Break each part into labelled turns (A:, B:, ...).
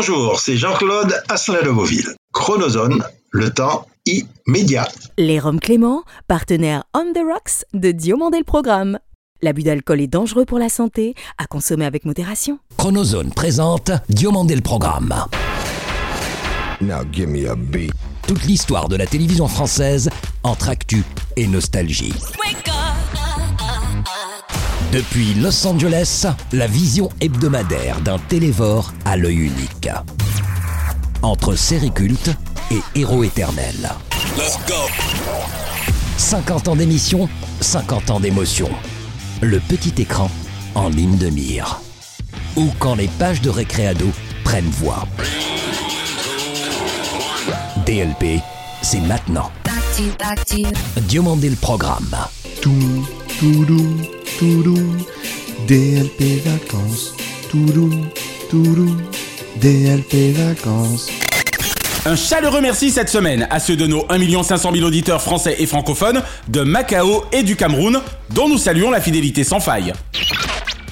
A: Bonjour, c'est Jean-Claude Asselin de Beauville. Chronozone, le temps immédiat.
B: Les Roms Clément, partenaire On the Rocks de Diomandé le Programme. L'abus d'alcool est dangereux pour la santé, à consommer avec modération.
C: Chronozone présente Diomandé le Programme.
D: Now give me a beat.
C: Toute l'histoire de la télévision française entre actu et nostalgie. Depuis Los Angeles, la vision hebdomadaire d'un télévore à l'œil unique. Entre série culte et héros éternels. 50 ans d'émission, 50 ans d'émotion. Le petit écran en ligne de mire. Ou quand les pages de récréado prennent voix. DLP, c'est maintenant. Diomandé le programme.
E: Tout, DLP vacances. DLP vacances.
F: Un chaleureux merci cette semaine à ceux de nos 1 500 000 auditeurs français et francophones de Macao et du Cameroun, dont nous saluons la fidélité sans faille.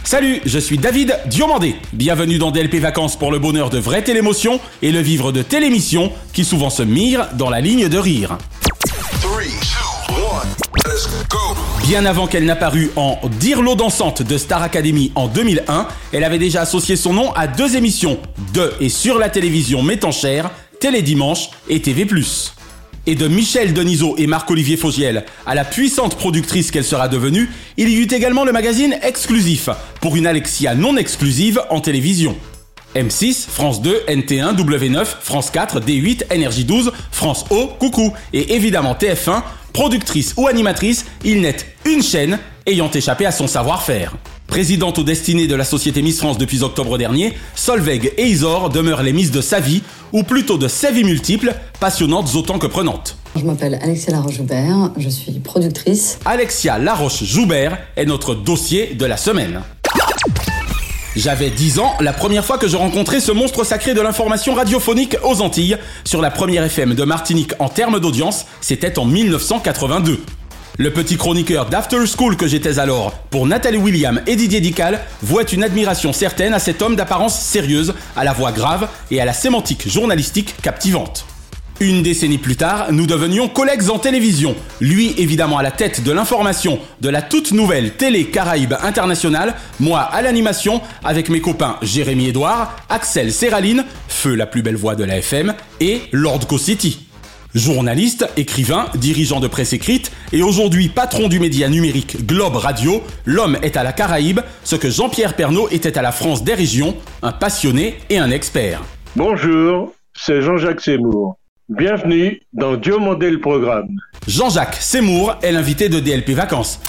F: Salut, je suis David Diomandé. Bienvenue dans DLP Vacances pour le bonheur de vraie télémotion et le vivre de télémission qui souvent se mire dans la ligne de rire. Bien avant qu'elle n'apparût en Dire l'eau dansante de Star Academy en 2001, elle avait déjà associé son nom à deux émissions de et sur la télévision mettant cher, Télé Dimanche et TV+. Et de Michel Denisot et Marc-Olivier Fogiel à la puissante productrice qu'elle sera devenue, il y eut également le magazine Exclusif, pour une Alexia non exclusive en télévision. M6, France 2, NT1, W9, France 4, D8, Énergie 12, France O, Coucou, et évidemment TF1, productrice ou animatrice, il n'est une chaîne ayant échappé à son savoir-faire. Présidente aux destinées de la société Miss France depuis octobre dernier, Solveig et Isor demeurent les Miss de sa vie, ou plutôt de sa vie multiple, passionnantes autant que prenantes.
G: Je m'appelle Alexia Laroche-Joubert, je suis productrice.
F: Alexia Laroche-Joubert est notre dossier de la semaine. J'avais 10 ans la première fois que je rencontrais ce monstre sacré de l'information radiophonique aux Antilles, sur la première FM de Martinique en termes d'audience, c'était en 1982. Le petit chroniqueur d'After School que j'étais alors, pour Nathalie William et Didier Dical, vouait une admiration certaine à cet homme d'apparence sérieuse, à la voix grave et à la sémantique journalistique captivante. Une décennie plus tard, nous devenions collègues en télévision. Lui, évidemment, à la tête de l'information de la toute nouvelle Télé Caraïbe Internationale, moi à l'animation, avec mes copains Jérémy Edouard, Axel Serraline, feu la plus belle voix de la FM, et Lord City. Journaliste, écrivain, dirigeant de presse écrite et aujourd'hui patron du média numérique Globe Radio, l'homme est à la Caraïbe ce que Jean-Pierre Pernaud était à la France des régions, un passionné et un expert.
H: Bonjour, c'est Jean-Jacques Seymour. Bienvenue dans Diomandé le programme.
F: Jean-Jacques Seymour est l'invité de DLP Vacances.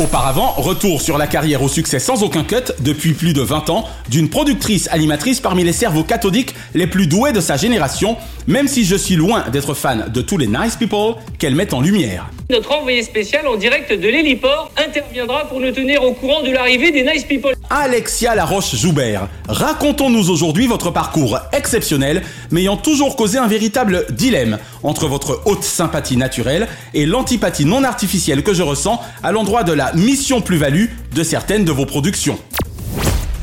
F: Auparavant, retour sur la carrière au succès sans aucun cut depuis plus de 20 ans d'une productrice animatrice parmi les cerveaux cathodiques les plus doués de sa génération, même si je suis loin d'être fan de tous les nice people qu'elle met en lumière.
I: Notre envoyé spécial en direct de l'héliport interviendra pour nous tenir au courant de l'arrivée des nice people.
F: Alexia Laroche-Joubert, racontons-nous aujourd'hui votre parcours exceptionnel, m'ayant toujours causé un véritable dilemme entre votre haute sympathie naturelle et l'antipathie non artificielle que je ressens à l'endroit de la mission plus-value de certaines de vos productions.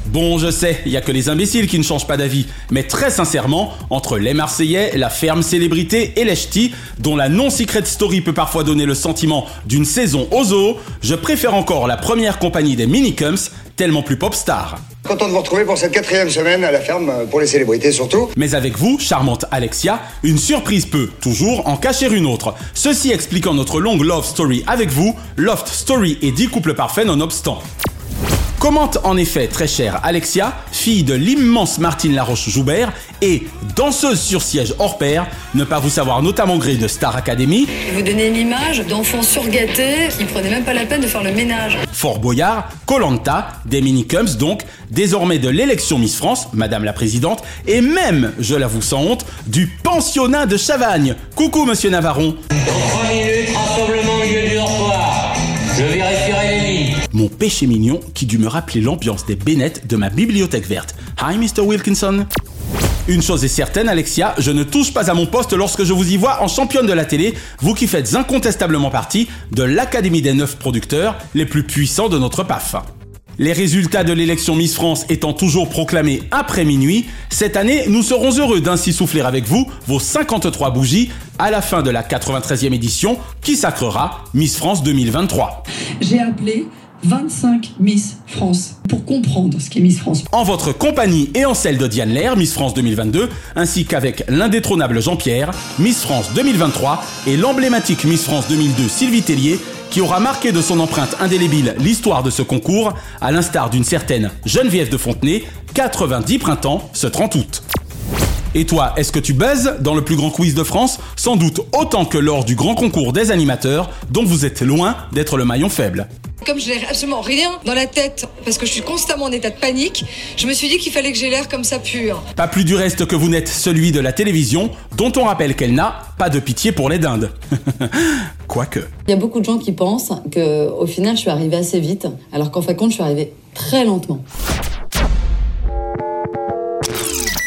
F: Bon, je sais, il y a que les imbéciles qui ne changent pas d'avis, mais très sincèrement, entre les Marseillais, la ferme célébrité et les ch'tis, dont la non-secret story peut parfois donner le sentiment d'une saison au zoo, je préfère encore la première compagnie des Minicums, tellement plus pop star.
J: Content de vous retrouver pour cette quatrième semaine à la ferme, pour les célébrités surtout.
F: Mais avec vous, charmante Alexia, une surprise peut, toujours, en cacher une autre. Ceci expliquant notre longue love story avec vous, Loft Story et 10 couples parfaits nonobstant. Commente en effet, très chère Alexia, fille de l'immense Martine Laroche-Joubert et danseuse sur siège hors pair, ne pas vous savoir notamment gré de Star Academy.
G: Vous donnez une image d'enfants surgâtés qui prenaient même pas la peine de faire le ménage.
F: Fort Boyard, Colanta, des minicums donc, désormais de l'élection Miss France, Madame la Présidente, et même, je l'avoue sans honte, du pensionnat de Chavagne. Coucou Monsieur Navarron.
K: Dans 3 minutes, rassemblement
F: Mon péché mignon qui dut me rappeler l'ambiance des Bennett de ma bibliothèque verte. Hi Mr. Wilkinson. Une chose est certaine, Alexia, je ne touche pas à mon poste lorsque je vous y vois en championne de la télé, vous qui faites incontestablement partie de l'Académie des neuf producteurs les plus puissants de notre PAF. Les résultats de l'élection Miss France étant toujours proclamés après minuit, cette année, nous serons heureux d'ainsi souffler avec vous vos 53 bougies à la fin de la 93e édition qui sacrera Miss France 2023.
G: J'ai appelé 25 Miss France pour comprendre ce qu'est Miss France.
F: En votre compagnie et en celle de Diane Lair, Miss France 2022, ainsi qu'avec l'indétrônable Jean-Pierre, Miss France 2023 et l'emblématique Miss France 2002 Sylvie Tellier, qui aura marqué de son empreinte indélébile l'histoire de ce concours, à l'instar d'une certaine Geneviève de Fontenay, 90 printemps ce 30 août. Et toi, est-ce que tu buzzes dans le plus grand quiz de France? Sans doute autant que lors du grand concours des animateurs, dont vous êtes loin d'être le maillon faible.
G: Comme je n'ai absolument rien dans la tête, parce que je suis constamment en état de panique, je me suis dit qu'il fallait que j'ai l'air comme ça pur.
F: Pas plus du reste que vous n'êtes celui de la télévision, dont on rappelle qu'elle n'a pas de pitié pour les dindes. Quoique.
L: Il y a beaucoup de gens qui pensent que au final je suis arrivée assez vite, alors qu'en fin de compte je suis arrivée très lentement.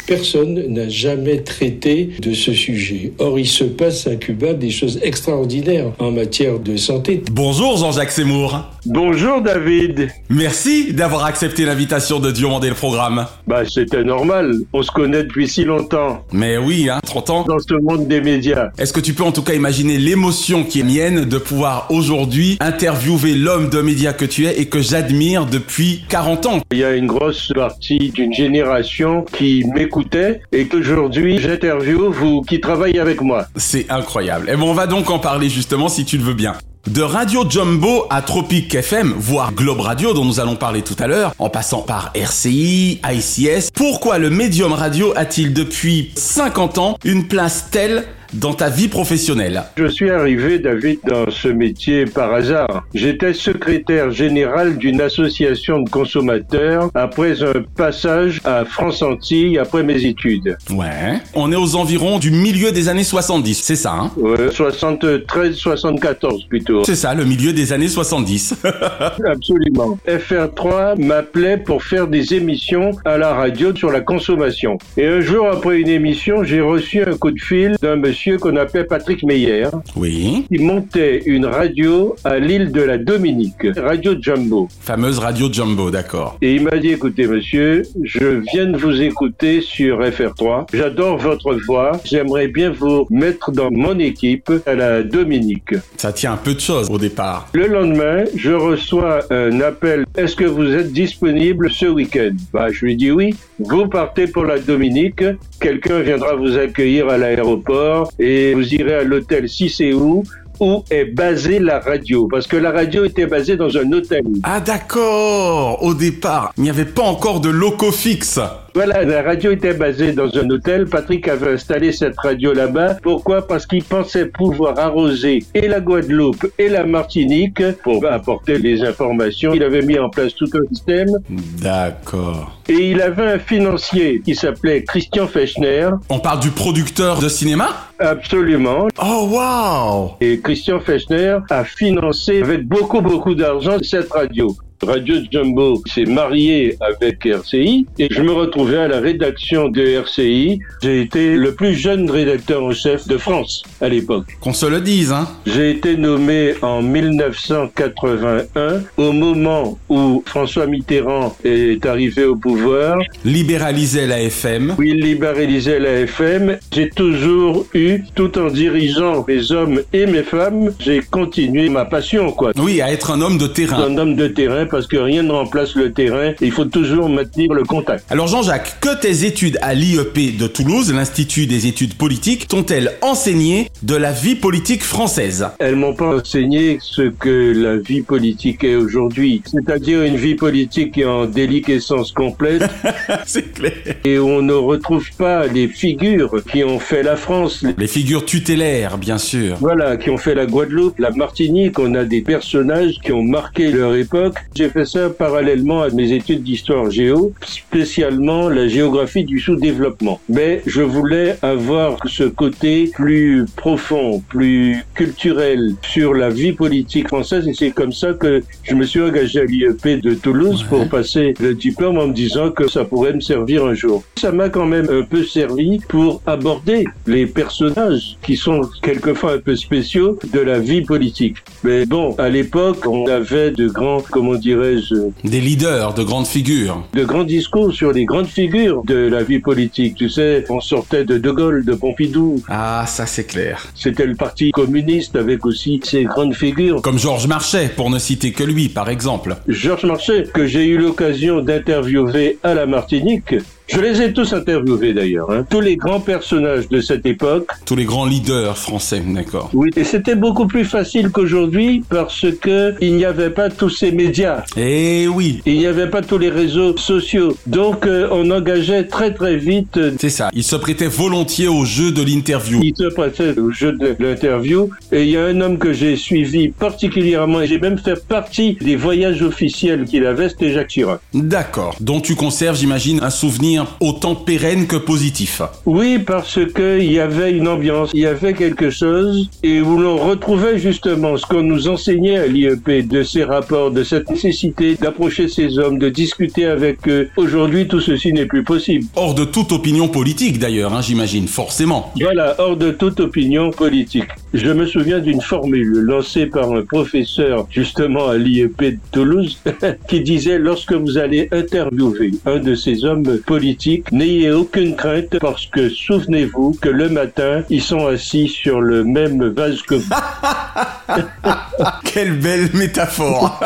H: Personne n'a jamais traité de ce sujet. Or, il se passe à Cuba des choses extraordinaires en matière de santé.
F: Bonjour Jean-Jacques Seymour.
H: Bonjour David.
F: Merci d'avoir accepté l'invitation de Diomandé le programme.
H: Bah, c'était normal. On se connaît depuis si longtemps.
F: Mais oui, hein, 30 ans.
H: Dans ce monde des médias.
F: Est-ce que tu peux en tout cas imaginer l'émotion qui est mienne de pouvoir aujourd'hui interviewer l'homme de médias que tu es et que j'admire depuis 40 ans?
H: Il y a une grosse partie d'une génération qui m'écoutait et qu'aujourd'hui j'interviewe vous qui travaillez avec moi.
F: C'est incroyable. Et bon, on va donc en parler justement si tu le veux bien. De Radio Jumbo à Tropic FM, voire Globe Radio dont nous allons parler tout à l'heure, en passant par RCI, ICS, pourquoi le médium radio a-t-il depuis 50 ans une place telle dans ta vie professionnelle
H: Je suis arrivé, David, dans ce métier par hasard. J'étais secrétaire général d'une association de consommateurs après un passage à France Antilles après mes études.
F: Ouais. On est aux environs du milieu des années 70, c'est ça, hein?
H: Ouais, 73, 74 plutôt.
F: C'est ça, le milieu des années 70.
H: Absolument. FR3 m'appelait pour faire des émissions à la radio sur la consommation. Et un jour après une émission, j'ai reçu un coup de fil d'un monsieur qu'on appelait Patrick Meyer.
F: Oui.
H: Il montait une radio à l'île de la Dominique, Radio Jumbo.
F: Fameuse Radio Jumbo, d'accord.
H: Et il m'a dit, écoutez monsieur, je viens de vous écouter sur FR3. J'adore votre voix. J'aimerais bien vous mettre dans mon équipe à la Dominique.
F: Ça tient un peu de choses au départ.
H: Le lendemain, je reçois un appel. Est-ce que vous êtes disponible ce week-end? Bah, je lui dis oui. Vous partez pour la Dominique. Quelqu'un viendra vous accueillir à l'aéroport et vous irez à l'hôtel si c'est où où est basée la radio parce que la radio était basée dans un hôtel.
F: Ah d'accord, au départ, il n'y avait pas encore de locaux fixes.
H: Voilà, la radio était basée dans un hôtel. Patrick avait installé cette radio là-bas. Pourquoi? Parce qu'il pensait pouvoir arroser et la Guadeloupe et la Martinique pour apporter les informations. Il avait mis en place tout un système.
F: D'accord.
H: Et il avait un financier qui s'appelait Christian Fechner.
F: On parle du producteur de cinéma?
H: Absolument.
F: Oh wow
H: Et Christian Fechner a financé avec beaucoup beaucoup d'argent cette radio. Radio Jumbo s'est marié avec RCI et je me retrouvais à la rédaction de RCI. J'ai été le plus jeune rédacteur en chef de France à l'époque.
F: Qu'on se le dise, hein
H: J'ai été nommé en 1981 au moment où François Mitterrand est arrivé au pouvoir.
F: Libéralisait la FM.
H: Oui, il libéralisait la FM. J'ai toujours eu, tout en dirigeant mes hommes et mes femmes, j'ai continué ma passion, quoi.
F: Oui, à être un homme de terrain.
H: Un homme de terrain parce que rien ne remplace le terrain. Il faut toujours maintenir le contact.
F: Alors Jean-Jacques, que tes études à l'IEP de Toulouse, l'Institut des études politiques, t'ont-elles enseigné de la vie politique française?
H: Elles m'ont pas enseigné ce que la vie politique est aujourd'hui, c'est-à-dire une vie politique qui est en déliquescence complète.
F: C'est clair.
H: Et on ne retrouve pas les figures qui ont fait la France.
F: Les figures tutélaires, bien sûr.
H: Voilà, qui ont fait la Guadeloupe, la Martinique. On a des personnages qui ont marqué leur époque. J'ai fait ça parallèlement à mes études d'histoire géo, spécialement la géographie du sous-développement. Mais je voulais avoir ce côté plus profond, plus culturel sur la vie politique française et c'est comme ça que je me suis engagé à l'IEP de Toulouse ouais. pour passer le diplôme en me disant que ça pourrait me servir un jour. Ça m'a quand même un peu servi pour aborder les personnages qui sont quelquefois un peu spéciaux de la vie politique. Mais bon, à l'époque, on avait de grands, comment dirais-je,
F: Des leaders, de grandes figures.
H: de grands discours sur les grandes figures de la vie politique. Tu sais, on sortait de De Gaulle, de Pompidou.
F: Ah, ça c'est clair.
H: C'était le parti communiste avec aussi ses grandes figures.
F: Comme Georges Marchais, pour ne citer que lui, par exemple.
H: Georges Marchais, que j'ai eu l'occasion d'interviewer à la Martinique. Je les ai tous interviewés d'ailleurs, hein. tous les grands personnages de cette époque.
F: Tous les grands leaders français, d'accord.
H: Oui, et c'était beaucoup plus facile qu'aujourd'hui parce que il n'y avait pas tous ces médias.
F: Eh oui.
H: Il n'y avait pas tous les réseaux sociaux. Donc euh, on engageait très très vite. euh,
F: C'est ça, il se prêtait volontiers au jeu de l'interview.
H: Il se prêtait au jeu de l'interview. Et il y a un homme que j'ai suivi particulièrement et j'ai même fait partie des voyages officiels qu'il avait, c'était Jacques Chirac.
F: D'accord. Dont tu conserves, j'imagine, un souvenir autant pérenne que positif.
H: Oui, parce que il y avait une ambiance, il y avait quelque chose, et où l'on retrouvait justement ce qu'on nous enseignait à l'IEP de ces rapports, de cette nécessité d'approcher ces hommes, de discuter avec eux. Aujourd'hui, tout ceci n'est plus possible.
F: Hors de toute opinion politique d'ailleurs, hein, j'imagine, forcément.
H: Voilà, hors de toute opinion politique. Je me souviens d'une formule lancée par un professeur justement à l'IEP de Toulouse qui disait lorsque vous allez interviewer un de ces hommes politiques, n'ayez aucune crainte parce que souvenez-vous que le matin, ils sont assis sur le même vase que vous.
F: Quelle belle métaphore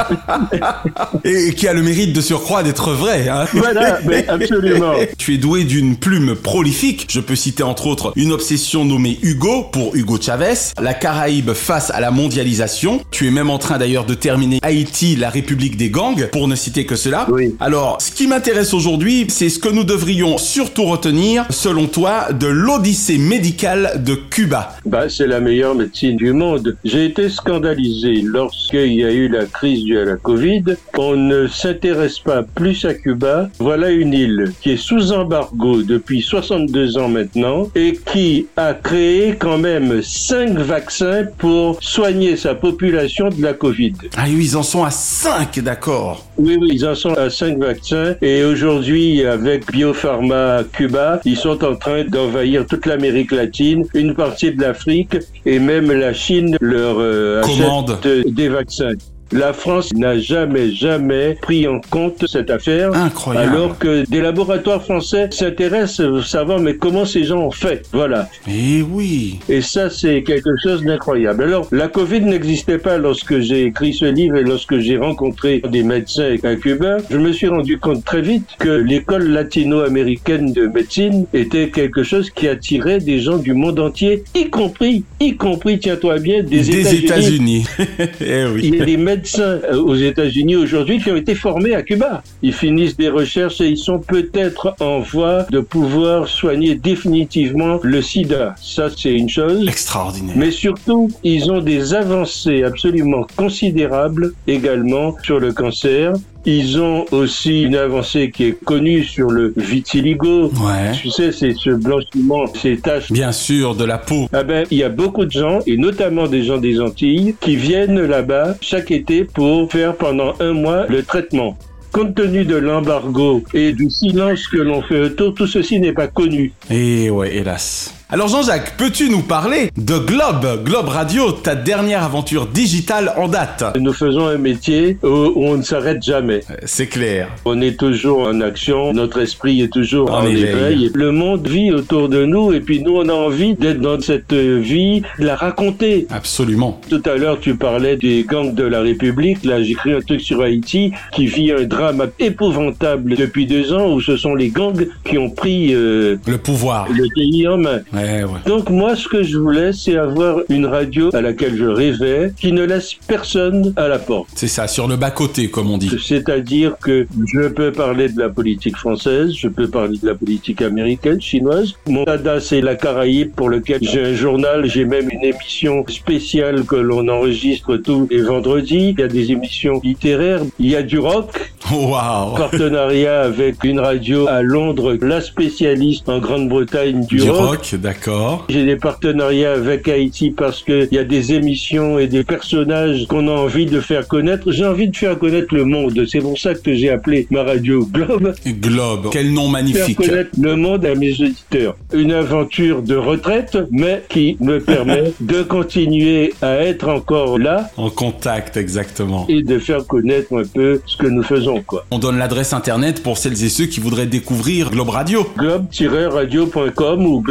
F: Et qui a le mérite de surcroît d'être vrai. Hein
H: Voilà, mais absolument.
F: Tu es doué d'une plume prolifique. Je peux citer entre autres une obsession nommée Hugo pour Hugo Chavez, la Caraïbe face à la mondialisation. Tu es même en train d'ailleurs de terminer Haïti, la République des gangs, pour ne citer que cela.
H: Oui.
F: Alors, ce qui m'intéresse aujourd'hui, c'est ce que nous devrions surtout retenir, selon toi, de l'Odyssée médicale de Cuba.
H: Bah, c'est la meilleure médecine du monde. J'ai été scandalisé lorsqu'il y a eu la crise due à la Covid. On ne s'intéresse pas plus à Cuba. Voilà une île qui est sous embargo depuis 62 ans maintenant et qui a créé quand même 5 vaccins pour soigner sa population de la Covid.
F: Ah oui, ils en sont à 5, d'accord.
H: Oui, oui, ils en sont à 5 vaccins et aujourd'hui, avec Biopharma Cuba, ils sont en train d'envahir toute l'Amérique latine, une partie de l'Afrique et même la Chine leur euh, achète des vaccins. La France n'a jamais, jamais pris en compte cette affaire.
F: Incroyable.
H: Alors que des laboratoires français s'intéressent à savoir mais comment ces gens ont fait. Voilà.
F: Eh oui.
H: Et ça, c'est quelque chose d'incroyable. Alors, la Covid n'existait pas lorsque j'ai écrit ce livre et lorsque j'ai rencontré des médecins à Cuba. Je me suis rendu compte très vite que l'école latino-américaine de médecine était quelque chose qui attirait des gens du monde entier, y compris, y compris, tiens-toi bien, des,
F: Des États-Unis. eh oui.
H: il y a des médecins euh, aux États-Unis aujourd'hui qui ont été formés à Cuba. Ils finissent des recherches et ils sont peut-être en voie de pouvoir soigner définitivement le sida. Ça, c'est une chose.
F: Extraordinaire.
H: Mais surtout, ils ont des avancées absolument considérables également sur le cancer. Ils ont aussi une avancée qui est connue sur le vitiligo.
F: Ouais.
H: Tu sais, c'est ce blanchiment, ces taches
F: Bien sûr, de la peau.
H: ah ben, il y a beaucoup de gens, et notamment des gens des Antilles, qui viennent là-bas chaque été pour faire pendant un mois le traitement. Compte tenu de l'embargo et du silence que l'on fait autour, tout ceci n'est pas connu.
F: Eh ouais, hélas. Alors Jean-Jacques, peux-tu nous parler de Globe, Globe Radio, ta dernière aventure digitale en date
H: Nous faisons un métier où on ne s'arrête jamais.
F: Euh, C'est clair.
H: On est toujours en action, notre esprit est toujours
F: En
H: en,
F: éveil.
H: Le monde vit autour de nous et puis nous on a envie d'être dans cette vie, de la raconter.
F: Absolument.
H: Tout à l'heure, tu parlais des gangs de la République. Là, j'ai écrit un truc sur Haïti qui vit un drame épouvantable depuis deux ans où ce sont les gangs qui ont pris euh,
F: Le pouvoir.
H: le pays en main.
F: Ouais, ouais.
H: Donc moi, ce que je voulais, c'est avoir une radio à laquelle je rêvais, qui ne laisse personne à la porte.
F: C'est ça, sur le bas-côté, comme on dit.
H: C'est-à-dire que je peux parler de la politique française, je peux parler de la politique américaine, chinoise. Mon dada, c'est la Caraïbe pour lequel j'ai un journal, j'ai même une émission spéciale que l'on enregistre tous les vendredis. Il y a des émissions littéraires, il y a du rock,
F: Waouh.
H: partenariat avec une radio à Londres, la spécialiste en Grande-Bretagne du,
F: Du
H: rock.
F: rock, D'accord.
H: J'ai des partenariats avec Haïti parce qu'il y a des émissions et des personnages qu'on a envie de faire connaître. J'ai envie de faire connaître le monde. C'est pour ça que j'ai appelé ma radio Globe.
F: Globe, quel nom
H: Faire
F: magnifique.
H: connaître le monde à mes auditeurs. Une aventure de retraite, mais qui me permet de continuer à être encore là
F: En contact, exactement.
H: et de faire connaître un peu ce que nous faisons, quoi.
F: On donne l'adresse internet pour celles et ceux qui voudraient découvrir Globe Radio.
H: globe-radio.com ou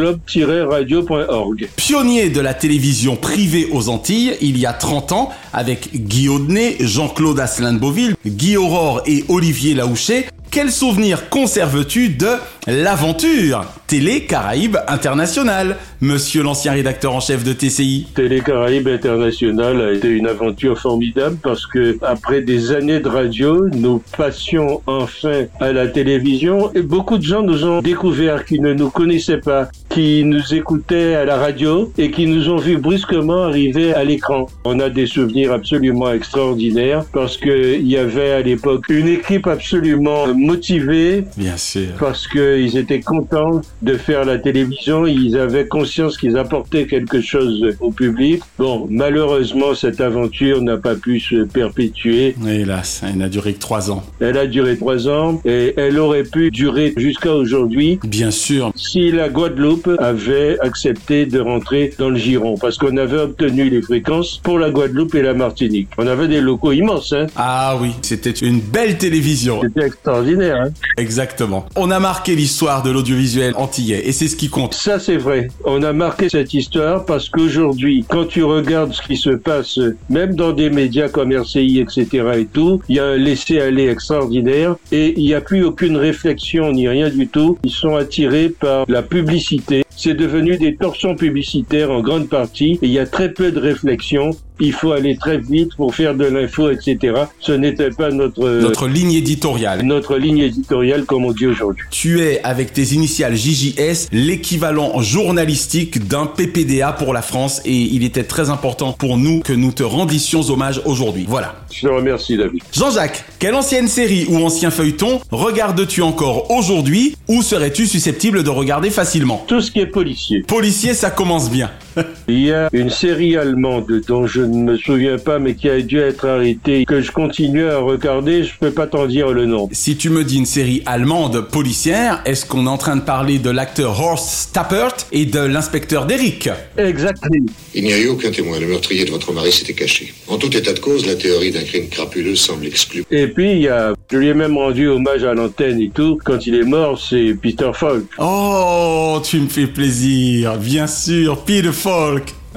F: Pionnier de la télévision privée aux Antilles il y a 30 ans avec Guy Audenay, Jean-Claude Asselin de Beauville, Guy Aurore et Olivier Laouché. Quel souvenir conserves-tu de l'aventure Télé Caraïbes International, monsieur l'ancien rédacteur en chef de TCI
H: Télé Caraïbes International a été une aventure formidable parce que après des années de radio, nous passions enfin à la télévision et beaucoup de gens nous ont découvert qui ne nous connaissaient pas, qui nous écoutaient à la radio et qui nous ont vus brusquement arriver à l'écran. On a des souvenirs absolument extraordinaires parce que il y avait à l'époque une équipe absolument motivée
F: Bien sûr.
H: parce qu'ils étaient contents de faire la télévision, ils avaient conscience qu'ils apportaient quelque chose au public. Bon, malheureusement, cette aventure n'a pas pu se perpétuer.
F: Hélas, elle n'a duré que 3 ans.
H: Elle a duré trois ans et elle aurait pu durer jusqu'à aujourd'hui
F: Bien sûr.
H: si la Guadeloupe avait accepté de rentrer dans le giron, parce qu'on avait obtenu les fréquences pour la Guadeloupe et la Martinique. On avait des locaux immenses, hein.
F: Ah oui, c'était une belle télévision.
H: C'était extraordinaire, hein.
F: Exactement. On a marqué l'histoire de l'audiovisuel antillais et c'est ce qui compte.
H: Ça, c'est vrai. On a marqué cette histoire parce qu'aujourd'hui, quand tu regardes ce qui se passe, même dans des médias comme RCI, etc. et tout, il y a un laisser-aller extraordinaire et il n'y a plus aucune réflexion ni rien du tout. Ils sont attirés par la publicité. C'est devenu des torsions publicitaires en grande partie et il y a très peu de réflexion. Il faut aller très vite pour faire de l'info, etc. Ce n'était pas notre,
F: Notre ligne éditoriale.
H: notre ligne éditoriale comme on dit aujourd'hui.
F: Tu es, avec tes initiales JJS, l'équivalent journalistique d'un PPDA pour la France et il était très important pour nous que nous te rendissions hommage aujourd'hui. Voilà.
H: Je te remercie, David.
F: Jean-Jacques, quelle ancienne série ou ancien feuilleton regardes-tu encore aujourd'hui? Ou serais-tu susceptible de regarder facilement?
H: Tout ce qui est policier.
F: Policier, ça commence bien.
H: Il y a une série allemande dont je ne me souviens pas mais qui a dû être arrêtée que je continue à regarder, je peux pas t'en dire le nom.
F: Si tu me dis une série allemande policière, est-ce qu'on est en train de parler de l'acteur Horst Tappert et de l'inspecteur Derrick?
H: Exactement.
M: Il n'y a eu aucun témoin. Le meurtrier de votre mari s'était caché. En tout état de cause, la théorie d'un crime crapuleux semble exclue.
H: Et puis il y a, je lui ai même rendu hommage à l'antenne et tout. Quand il est mort, c'est Peter Falk.
F: Oh, tu me fais plaisir, bien sûr, Peter Falk.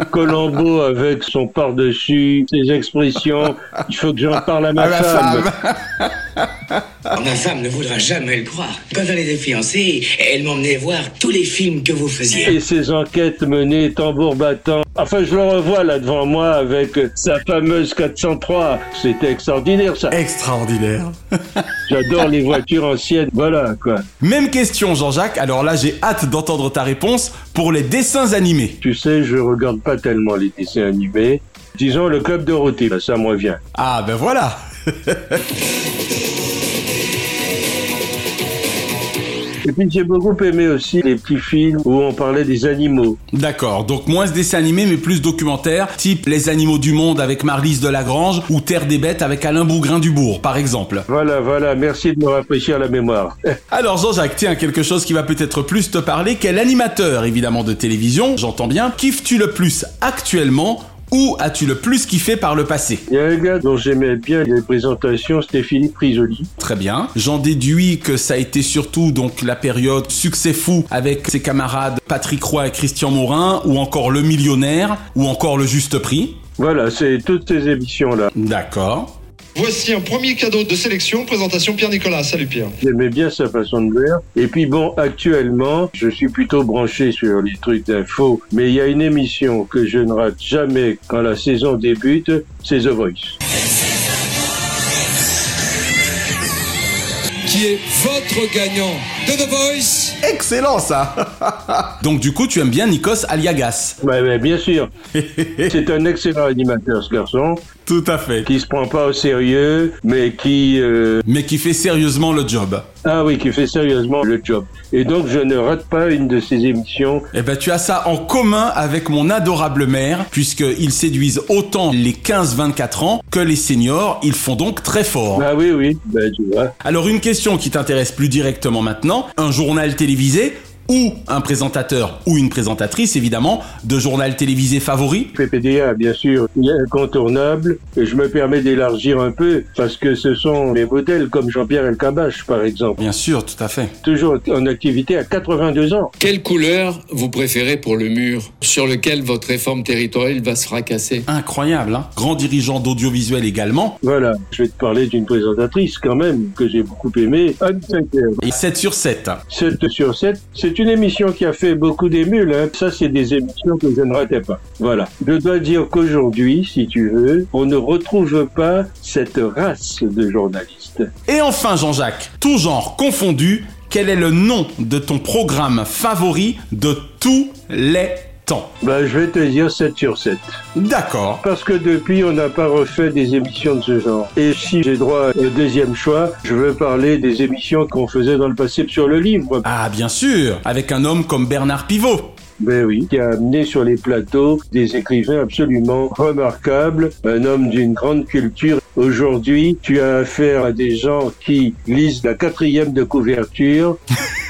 H: Colombo avec son par-dessus, ses expressions. Il faut que j'en parle à ma,
F: À ma
H: femme.
N: Ma femme ne voudra jamais le croire. Quand on était fiancés, elle m'emmenait voir tous les films que vous faisiez.
H: Et ses enquêtes menées tambour battant. Enfin, je le revois là devant moi avec sa fameuse 403. C'était extraordinaire ça.
F: Extraordinaire.
H: J'adore les voitures anciennes. Voilà quoi.
F: Même question, Jean-Jacques. Alors là, j'ai hâte d'entendre ta réponse pour les dessins animés.
H: Tu sais, je regarde pas tellement les dessins animés. Disons le club Dorothée, bah, ça me revient.
F: Ah, ben voilà.
H: Et puis j'ai beaucoup aimé aussi les petits films où on parlait des animaux.
F: D'accord, donc moins dessin animé, mais plus documentaire, type Les animaux du monde avec Marlise de Lagrange ou Terre des bêtes avec Alain Bougrain-Dubourg, par exemple.
H: Voilà, voilà, merci de me rafraîchir la mémoire.
F: Alors Jean-Jacques, tiens, quelque chose qui va peut-être plus te parler. Quel animateur, évidemment, de télévision, j'entends bien, kiffes-tu le plus actuellement ou as-tu le plus kiffé par le passé?
H: Il y a un gars dont j'aimais bien les présentations, c'était Philippe Risoli.
F: Très bien. J'en déduis que ça a été surtout donc la période succès fou avec ses camarades Patrick Roy et Christian Morin, ou encore Le Millionnaire, ou encore Le Juste Prix.
H: Voilà, c'est toutes ces émissions-là.
F: D'accord.
O: Voici un premier cadeau de sélection, présentation Pierre-Nicolas. Salut Pierre.
H: J'aimais bien sa façon de faire. Et puis bon, actuellement, je suis plutôt branché sur les trucs d'info, mais il y a une émission que je ne rate jamais quand la saison débute, c'est The Voice.
P: qui est votre gagnant de The Voice?
F: Excellent ça Donc du coup, tu aimes bien Nikos Aliagas
H: Ouais, ouais, bien sûr. c'est un excellent animateur, ce garçon.
F: Tout à fait.
H: Qui se prend pas au sérieux, mais qui... euh,
F: Mais qui fait sérieusement le job.
H: Ah oui, qui fait sérieusement le job. Et donc, je ne rate pas une de ces émissions.
F: Eh ben, tu as ça en commun avec mon adorable mère, puisqu'ils séduisent autant les 15-24 ans que les seniors. Ils font donc très fort.
H: Ah oui, oui, ben tu vois.
F: Alors, une question qui t'intéresse plus directement maintenant. Un journal télévisé ou un présentateur ou une présentatrice, évidemment, de journal télévisé favori
H: PPDA, bien sûr, il est incontournable. Et je me permets d'élargir un peu, parce que ce sont les modèles comme Jean-Pierre Elkabach, par exemple.
F: Bien sûr, tout à fait.
H: Toujours en activité à 82 ans.
P: Quelle couleur vous préférez pour le mur sur lequel votre réforme territoriale va se fracasser?
F: Incroyable, hein Grand dirigeant d'audiovisuel également.
H: Voilà, je vais te parler d'une présentatrice quand même, que j'ai beaucoup aimée, Anne Sinclair.
F: Et 7 sur 7.
H: 7 sur 7, c'est une émission qui a fait beaucoup d'émules. Hein. Ça, c'est des émissions que je ne ratais pas. Voilà. Je dois dire qu'aujourd'hui, si tu veux, on ne retrouve pas cette race de journalistes.
F: Et enfin, Jean-Jacques, tout genre confondu, quel est le nom de ton programme favori de tous les temps
H: Ben, je vais te dire 7 sur 7.
F: D'accord.
H: Parce que depuis, on n'a pas refait des émissions de ce genre. Et si j'ai droit au deuxième choix, je veux parler des émissions qu'on faisait dans le passé sur le livre.
F: Ah, bien sûr, avec un homme comme Bernard Pivot.
H: Ben oui, qui a amené sur les plateaux des écrivains absolument remarquables, un homme d'une grande culture. Aujourd'hui, tu as affaire à des gens qui lisent la quatrième de couverture.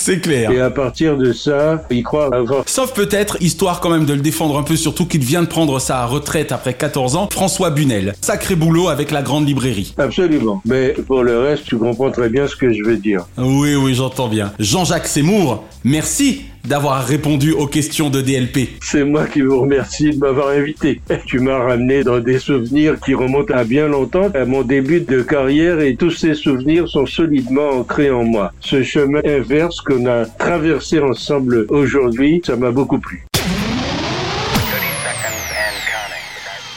F: C'est clair.
H: Et à partir de ça, ils croient avoir...
F: Sauf peut-être, histoire quand même de le défendre un peu, surtout qu'il vient de prendre sa retraite après 14 ans, François Bunel. Sacré boulot avec la grande librairie.
H: Absolument. Mais pour le reste, tu comprends très bien ce que je veux dire.
F: Oui, oui, j'entends bien. Jean-Jacques Seymour, merci d'avoir répondu aux questions de DLP.
H: C'est moi qui vous remercie de m'avoir invité. Tu m'as ramené dans des souvenirs qui remontent à bien longtemps, à mon début de carrière, et tous ces souvenirs sont solidement ancrés en moi. Ce chemin inverse qu'on a traversé ensemble aujourd'hui, ça m'a beaucoup plu.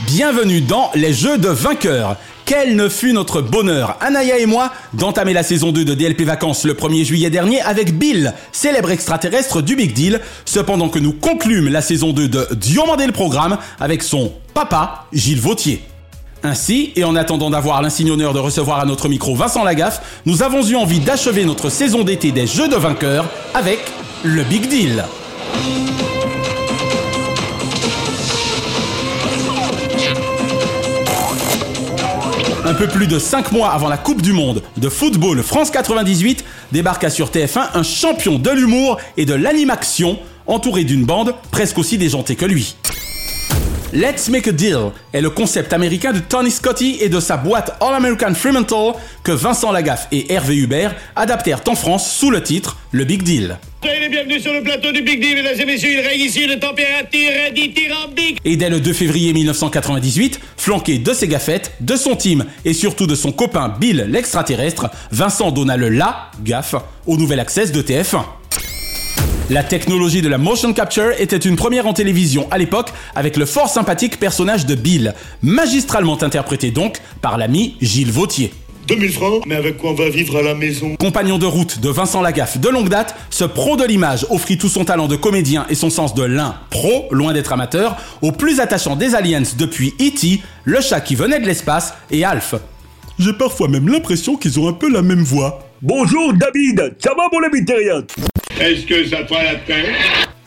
F: Bienvenue dans les Jeux de vainqueurs. Quel ne fut notre bonheur, Anaya et moi, d'entamer la saison 2 de DLP Vacances le 1er juillet dernier avec Bill, célèbre extraterrestre du Big Deal, cependant que nous conclûmes la saison 2 de Diomandé le programme avec son papa, Gilles Vautier. Ainsi, et en attendant d'avoir l'insigne honneur de recevoir à notre micro Vincent Lagaffe, nous avons eu envie d'achever notre saison d'été des Jeux de vainqueurs avec le Big Deal. Un peu plus de 5 mois avant la Coupe du Monde de football France 98, débarqua sur TF1 un champion de l'humour et de l'animation, entouré d'une bande presque aussi déjantée que lui. Let's Make a Deal est le concept américain de Tony Scotti et de sa boîte All American Fremantle que Vincent Lagaffe et Hervé Hubert adaptèrent en France sous le titre Le Big Deal.
I: Le plateau du Big et il règne.
F: Et dès le 2 février 1998, flanqué de ses gaffettes, de son team et surtout de son copain Bill l'extraterrestre, Vincent donna le la gaffe au nouvel access de TF1. La technologie de la motion capture était une première en télévision à l'époque avec le fort sympathique personnage de Bill, magistralement interprété donc par l'ami Gilles Vautier.
O: 2000 francs, mais avec quoi on va vivre à la maison?
F: Compagnon de route de Vincent Lagaffe de longue date, ce pro de l'image offrit tout son talent de comédien et son sens de l'un pro, loin d'être amateur, au plus attachant des aliens depuis E.T., le chat qui venait de l'espace et Alf. J'ai parfois même l'impression qu'ils ont un peu la même voix.
Q: Bonjour David, ça va mon ami terrien
O: Est-ce que ça fera la peine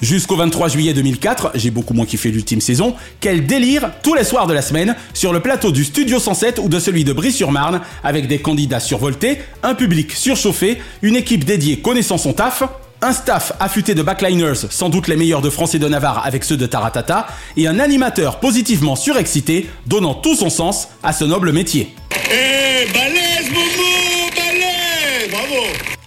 F: Jusqu'au 23 juillet 2004, j'ai beaucoup moins kiffé l'ultime saison, quel délire tous les soirs de la semaine sur le plateau du Studio 107 ou de celui de Brie-sur-Marne avec des candidats survoltés, un public surchauffé, une équipe dédiée connaissant son taf, un staff affûté de backliners, sans doute les meilleurs de France et de Navarre avec ceux de Taratata, et un animateur positivement surexcité, donnant tout son sens à ce noble métier.
O: Eh, balèze,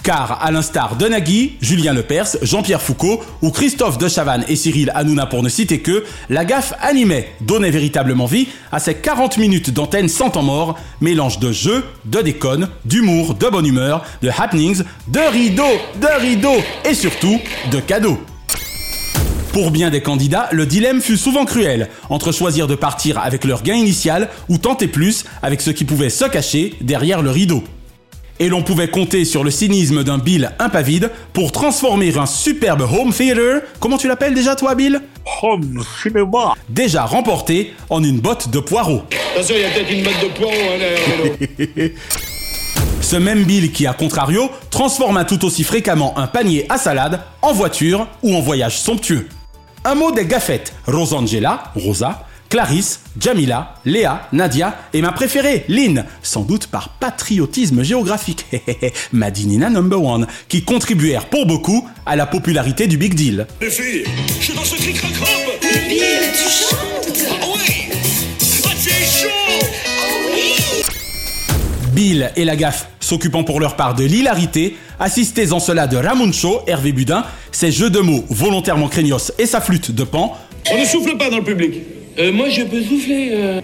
F: Car, à l'instar de Nagui, Julien Lepers, Jean-Pierre Foucault ou Christophe de Chavannes et Cyril Hanouna pour ne citer que, la gaffe animait, donnait véritablement vie à ces 40 minutes d'antenne sans temps mort, mélange de jeux, de déconnes, d'humour, de bonne humeur, de happenings, de rideaux, de rideaux et surtout de cadeaux. Pour bien des candidats, le dilemme fut souvent cruel, entre choisir de partir avec leur gain initial ou tenter plus avec ce qui pouvait se cacher derrière le rideau. Et l'on pouvait compter sur le cynisme d'un Bill impavide pour transformer un superbe home theater, comment tu l'appelles déjà toi Bill?
Q: Home cinéma.
F: Déjà remporté en une botte de poireaux.
O: Attention, il y a peut-être une botte de poireaux hein.
F: Ce même Bill qui, à contrario, transforma tout aussi fréquemment un panier à salade en voiture ou en voyage somptueux. Un mot des gaffettes, Rosangela, Rosa, Clarisse, Jamila, Léa, Nadia et ma préférée, Lynn, sans doute par patriotisme géographique, Madinina number one, qui contribuèrent pour beaucoup à la popularité du Big Deal.
Q: Les filles, je suis dans ce cri crac
R: Bill, tu chantes.
Q: Ah oui Ah c'est chaud.
F: Bill et la gaffe s'occupant pour leur part de l'hilarité, assistés en cela de Ramuncho, Hervé Budin, ses jeux de mots volontairement craignos et sa flûte de pan,
O: On ne souffle pas dans le public.
I: Euh, moi, je peux souffler. euh.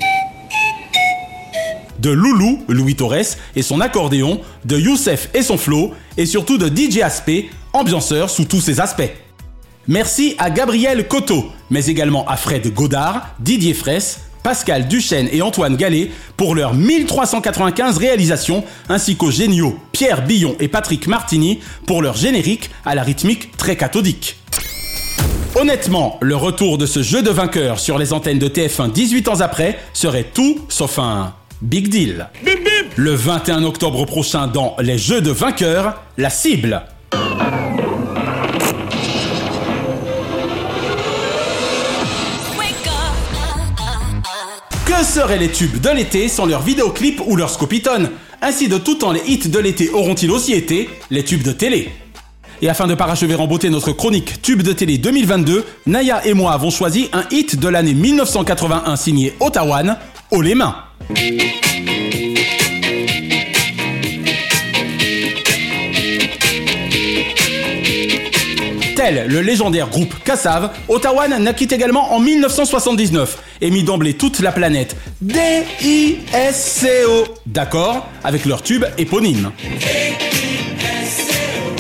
F: de Loulou, Louis Torres, et son accordéon, de Youssef et son flow, et surtout de DJ Aspect, ambianceur sous tous ses aspects. Merci à Gabriel Coteau, mais également à Fred Godard, Didier Fraisse, Pascal Duchesne et Antoine Gallet pour leurs 1395 réalisations, ainsi qu'aux géniaux Pierre Billon et Patrick Martini pour leur générique à la rythmique très cathodique. Honnêtement, le retour de ce jeu de vainqueur sur les antennes de TF1 18 ans après serait tout sauf un big deal. Le 21 octobre prochain dans Les Jeux de vainqueurs, la cible. Que seraient les tubes de l'été sans leurs vidéoclips ou leurs scopitones? Ainsi de tout temps les hits de l'été auront-ils aussi été les tubes de télé? Et afin de parachever en beauté notre chronique Tube de télé 2022, Naya et moi avons choisi un hit de l'année 1981 signé Ottawan, Haut les mains. Tel le légendaire groupe Kassav, Ottawan naquit également en 1979 et mit d'emblée toute la planète D-I-S-C-O, d'accord, avec leur tube éponyme.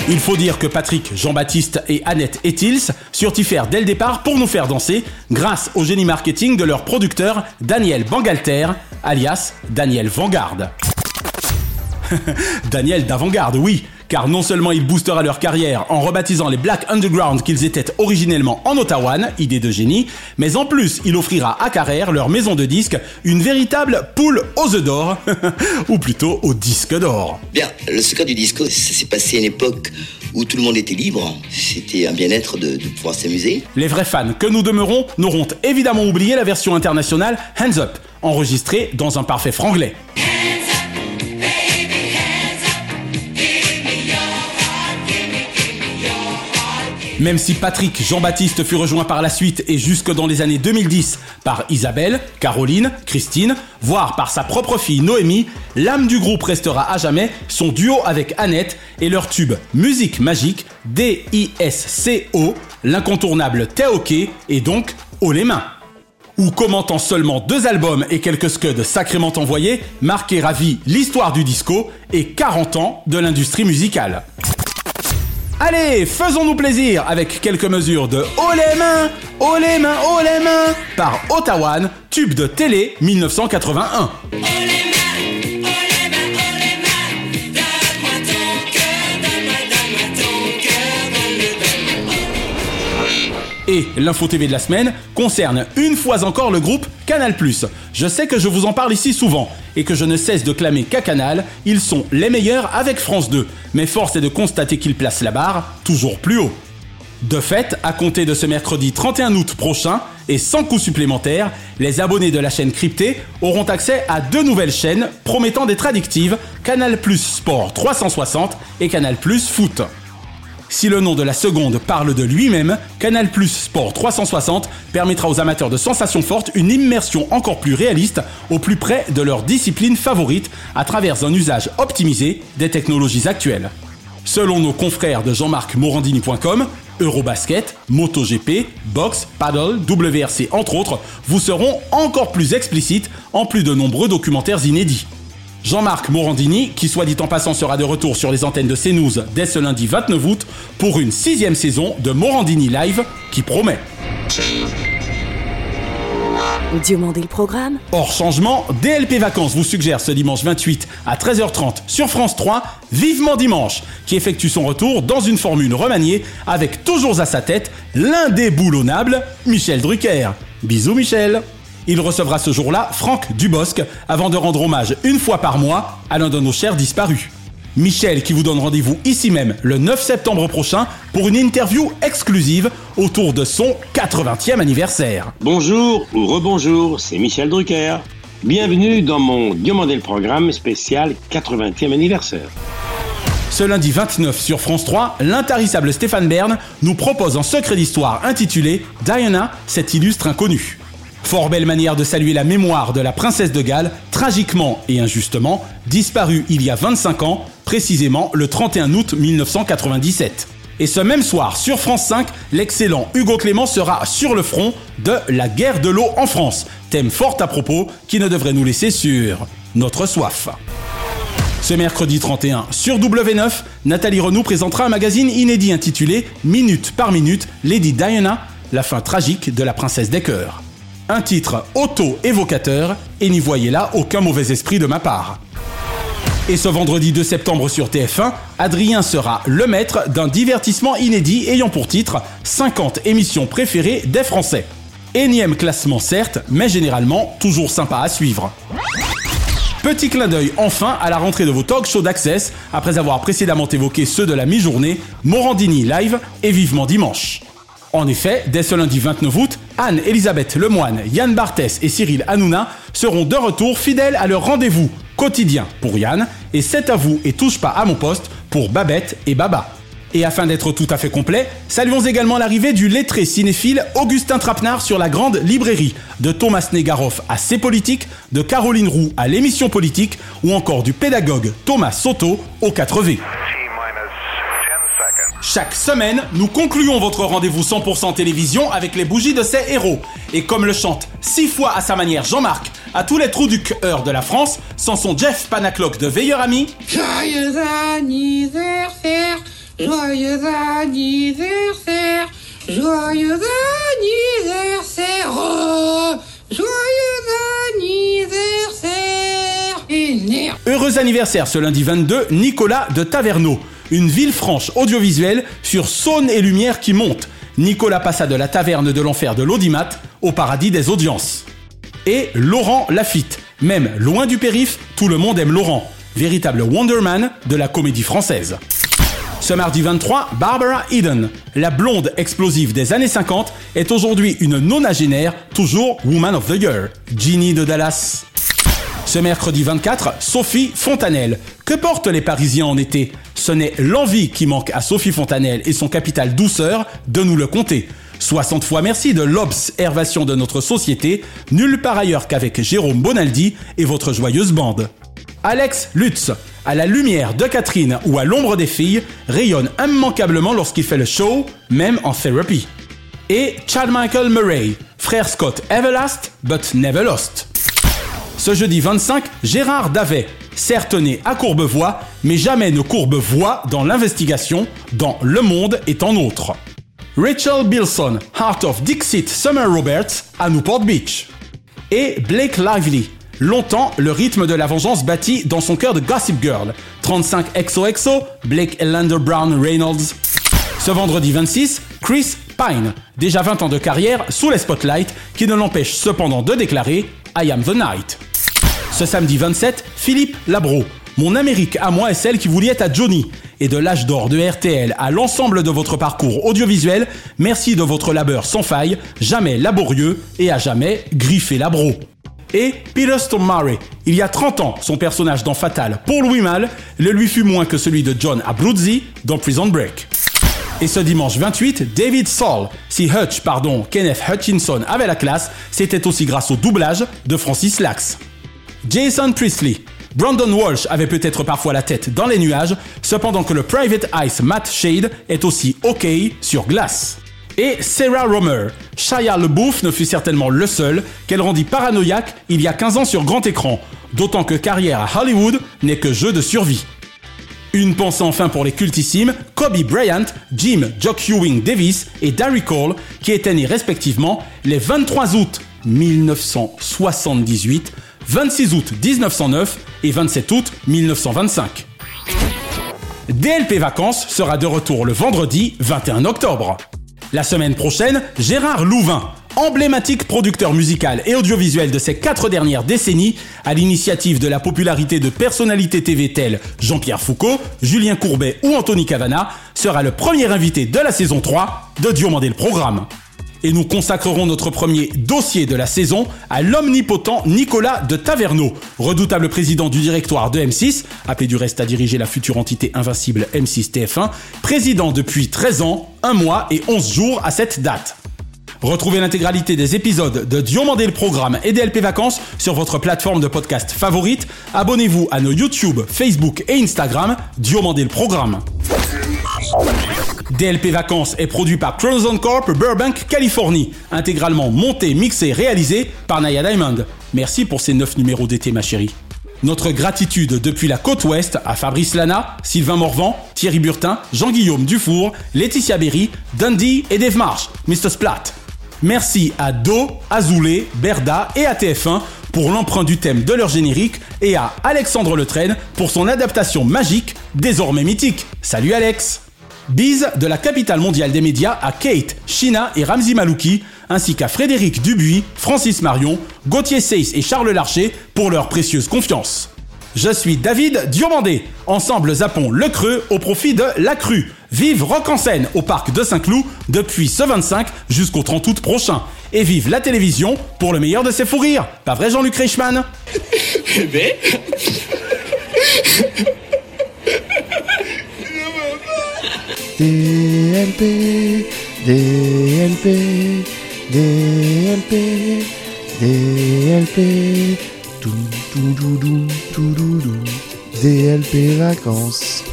F: Il faut dire que Patrick, Jean-Baptiste et Annette Etils surtifèrent dès le départ pour nous faire danser grâce au génie marketing de leur producteur Daniel Bangalter, alias Daniel Vanguard. Daniel d'avant-garde, oui, car non seulement il boostera leur carrière en rebaptisant les Black Underground qu'ils étaient originellement en Ottawa, idée de génie, mais en plus il offrira à Carrère, leur maison de disques, une véritable poule aux œufs d'or, ou plutôt au disque d'or.
S: Bien, le secret du disco, ça s'est passé à une époque où tout le monde était libre. C'était un bien-être de, de pouvoir s'amuser.
F: Les vrais fans que nous demeurons n'auront évidemment oublié la version internationale Hands Up, enregistrée dans un parfait franglais. Même si Patrick Jean-Baptiste fut rejoint par la suite et jusque dans les années 2010 par Isabelle, Caroline, Christine, voire par sa propre fille Noémie, l'âme du groupe restera à jamais son duo avec Annette et leur tube Musique Magique, D-I-S-C-O, l'incontournable Théoké et donc Haut les mains. Ou commentant seulement deux albums et quelques scuds sacrément envoyés, marquer à vie l'histoire du disco et 40 ans de l'industrie musicale. Allez, faisons-nous plaisir avec quelques mesures de Haut les mains, Haut les mains, Haut les mains par Ottawan, tube de télé 1981. Et l'info TV de la semaine concerne une fois encore le groupe Canal+. Je sais que je vous en parle ici souvent et que je ne cesse de clamer qu'à Canal, ils sont les meilleurs avec France 2, mais force est de constater qu'ils placent la barre toujours plus haut. De fait, à compter de ce mercredi 31 août prochain, et sans coût supplémentaire, les abonnés de la chaîne cryptée auront accès à deux nouvelles chaînes promettant d'être addictives, Canal Sport 360 et Canal Foot. Si le nom de la seconde parle de lui-même, Canal Plus Sport 360 permettra aux amateurs de sensations fortes une immersion encore plus réaliste au plus près de leur discipline favorite à travers un usage optimisé des technologies actuelles. Selon nos confrères de Jean-Marc Morandini.com, Eurobasket, MotoGP, Box, Paddle, WRC entre autres, vous seront encore plus explicites en plus de nombreux documentaires inédits. Jean-Marc Morandini, qui soit dit en passant sera de retour sur les antennes de CNews dès ce lundi 29 août pour une sixième saison de Morandini Live qui promet.
B: Diomandé le programme
F: Hors changement, DLP Vacances vous suggère ce dimanche 28 à 13h30 sur France 3, Vivement Dimanche, qui effectue son retour dans une formule remaniée avec toujours à sa tête l'indéboulonnable Michel Drucker. Bisous Michel il recevra ce jour-là Franck Dubosc avant de rendre hommage une fois par mois à l'un de nos chers disparus. Michel qui vous donne rendez-vous ici même le 9 septembre prochain pour une interview exclusive autour de son 80e anniversaire.
T: Bonjour ou rebonjour, c'est Michel Drucker. Bienvenue dans mon Diomandé le programme spécial 80e anniversaire.
F: Ce lundi 29 sur France 3, l'intarissable Stéphane Bern nous propose un secret d'histoire intitulé Diana, cette illustre inconnue. Fort belle manière de saluer la mémoire de la princesse de Galles, tragiquement et injustement disparue il y a 25 ans, précisément le 31 août 1997. Et ce même soir, sur France 5, l'excellent Hugo Clément sera sur le front de la guerre de l'eau en France, thème fort à propos qui ne devrait nous laisser sur notre soif. Ce mercredi 31, sur W9, Nathalie Renaud présentera un magazine inédit intitulé Minute par minute, Lady Diana, la fin tragique de la princesse des cœurs. Un titre auto-évocateur, et n'y voyez là aucun mauvais esprit de ma part. Et ce vendredi 2 septembre sur TF1, Adrien sera le maître d'un divertissement inédit ayant pour titre 50 émissions préférées des Français. Énième classement certes, mais généralement toujours sympa à suivre. Petit clin d'œil enfin à la rentrée de vos talk shows d'Access, après avoir précédemment évoqué ceux de la mi-journée, Morandini Live et Vivement Dimanche. En effet, dès ce lundi 29 août, Anne-Elisabeth Lemoine, Yann Barthès et Cyril Hanouna seront de retour fidèles à leur rendez-vous quotidien pour Yann et C'est à vous et touche pas à mon poste pour Babette et Baba. Et afin d'être tout à fait complet, saluons également l'arrivée du lettré cinéphile Augustin Trapenard sur la grande librairie, de Thomas Negaroff à C'est politique, de Caroline Roux à l'émission politique, ou encore du pédagogue Thomas Soto au 4V. Chaque semaine, nous concluons votre rendez-vous 100% télévision avec les bougies de ces héros. Et comme le chante six fois à sa manière Jean-Marc, à tous les trous du cœur de la France, sans son Jeff Panaclock de Veilleur Ami.
R: Joyeux anniversaire, joyeux anniversaire, joyeux anniversaire, oh, joyeux anniversaire.
F: Heureux anniversaire ce lundi 22, Nicolas de Taverneau une ville franche audiovisuelle sur Saône et Lumière qui monte. Nicolas passa de la taverne de l'enfer de l'audimat au paradis des audiences. Et Laurent Lafitte, même loin du périph', tout le monde aime Laurent, véritable Wonderman de la comédie française. Ce mardi 23, Barbara Eden, la blonde explosive des années 50, est aujourd'hui une nonagénaire, toujours Woman of the Year, Ginny de Dallas. Ce mercredi 24, Sophie Fontanelle. Que portent les Parisiens en été? Ce n'est l'envie qui manque à Sophie Fontanelle et son capital douceur de nous le compter. 60 fois merci de l'observation de notre société, nulle part ailleurs qu'avec Jérôme Bonaldi et votre joyeuse bande. Alex Lutz, à la lumière de Catherine ou à l'ombre des filles, rayonne immanquablement lorsqu'il fait le show, même en thérapie. Et Chad Michael Murray, frère Scott Everlast, but never lost. Ce jeudi 25, Gérard Davet, certes né à Courbevoie, mais jamais ne Courbevoie dans l'investigation, dans Le Monde est en autre. Rachel Bilson, Heart of Dixit Summer Roberts, à Newport Beach. Et Blake Lively, longtemps le rythme de la vengeance bâti dans son cœur de Gossip Girl. 35 XOXO, Blake Lander Brown Reynolds. Ce vendredi 26, Chris Pine, déjà 20 ans de carrière sous les spotlights, qui ne l'empêche cependant de déclarer I am the night. Ce samedi 27, Philippe Labro. Mon Amérique à moi est celle qui vous liait à Johnny. Et de l'âge d'or de RTL à l'ensemble de votre parcours audiovisuel, merci de votre labeur sans faille, jamais laborieux et à jamais griffé labro. Et Peter Stormare, il y a 30 ans, son personnage dans Fatal pour Louis Mal le lui fut moins que celui de John Abruzzi dans Prison Break. Et ce dimanche 28, David Saul, si Hutch, pardon, Kenneth Hutchinson avait la classe, c'était aussi grâce au doublage de Francis Lax. Jason Priestley. Brandon Walsh avait peut-être parfois la tête dans les nuages, cependant que le Private Ice Matt Shade est aussi OK sur glace. Et Sarah Romer. Shia LeBouf ne fut certainement le seul qu'elle rendit paranoïaque il y a 15 ans sur grand écran, d'autant que carrière à Hollywood n'est que jeu de survie. Une pensée enfin pour les cultissimes Kobe Bryant, Jim Jock Ewing Davis et Darry Cole, qui étaient nés respectivement les 23 août 1978, 26 août 1909 et 27 août 1925. DLP Vacances sera de retour le vendredi 21 octobre. La semaine prochaine, Gérard Louvain, emblématique producteur musical et audiovisuel de ces quatre dernières décennies, à l'initiative de la popularité de personnalités TV telles Jean-Pierre Foucault, Julien Courbet ou Anthony Cavana, sera le premier invité de la saison 3 de Diomandé le Programme. Et nous consacrerons notre premier dossier de la saison à l'omnipotent Nicolas de Taverneau, redoutable président du directoire de M6, appelé du reste à diriger la future entité invincible M6 TF1, président depuis 13 ans, 1 mois et 11 jours à cette date. Retrouvez l'intégralité des épisodes de Diomandé le Programme et DLP Vacances sur votre plateforme de podcast favorite. Abonnez-vous à nos YouTube, Facebook et Instagram Diomandé le Programme. DLP Vacances est produit par Chronozone Corp Burbank, Californie. Intégralement monté, mixé, réalisé par Naya Diamond. Merci pour ces 9 numéros d'été, ma chérie. Notre gratitude depuis la côte ouest à Fabrice Lana, Sylvain Morvan, Thierry Burtin, Jean-Guillaume Dufour, Laetitia Berry, Dundee et Dave Marsh, Mr. Splat. Merci à Do, Azoulay, Berda et à TF1 pour l'emprunt du thème de leur générique et à Alexandre Letraine pour son adaptation magique, désormais mythique. Salut Alex Bise de la capitale mondiale des médias à Kate, Shina et Ramzi Malouki, ainsi qu'à Frédéric Dubuis, Francis Marion, Gauthier Seyss et Charles Larcher pour leur précieuse confiance. Je suis David Diomandé. Ensemble zappons le creux au profit de la crue. Vive Rock en scène au parc de Saint-Cloud depuis ce 25 jusqu'au 30 août prochain. Et vive la télévision pour le meilleur de ses fous rires. Pas vrai Jean-Luc Reichmann?
Q: Eh ben.
E: DLP, DLP, DLP, DLP, tout, tout, tout, DLP vacances.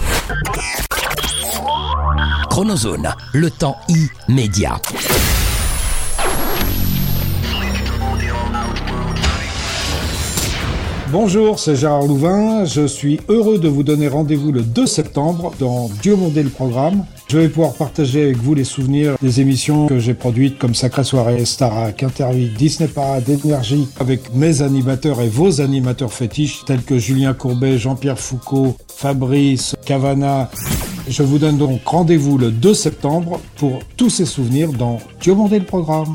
C: Chronozone, le temps immédiat.
U: Bonjour, c'est Gérard Louvain. Je suis heureux de vous donner rendez-vous le 2 septembre dans Dieu Mondé le programme. Je vais pouvoir partager avec vous les souvenirs des émissions que j'ai produites comme Sacrée Soirée, Starac, Interview, Disney Parade, Énergie avec mes animateurs et vos animateurs fétiches tels que Julien Courbet, Jean-Pierre Foucault, Fabrice, Cavana. Je vous donne donc rendez-vous le 2 septembre pour tous ces souvenirs dans Dieu Mondé le programme.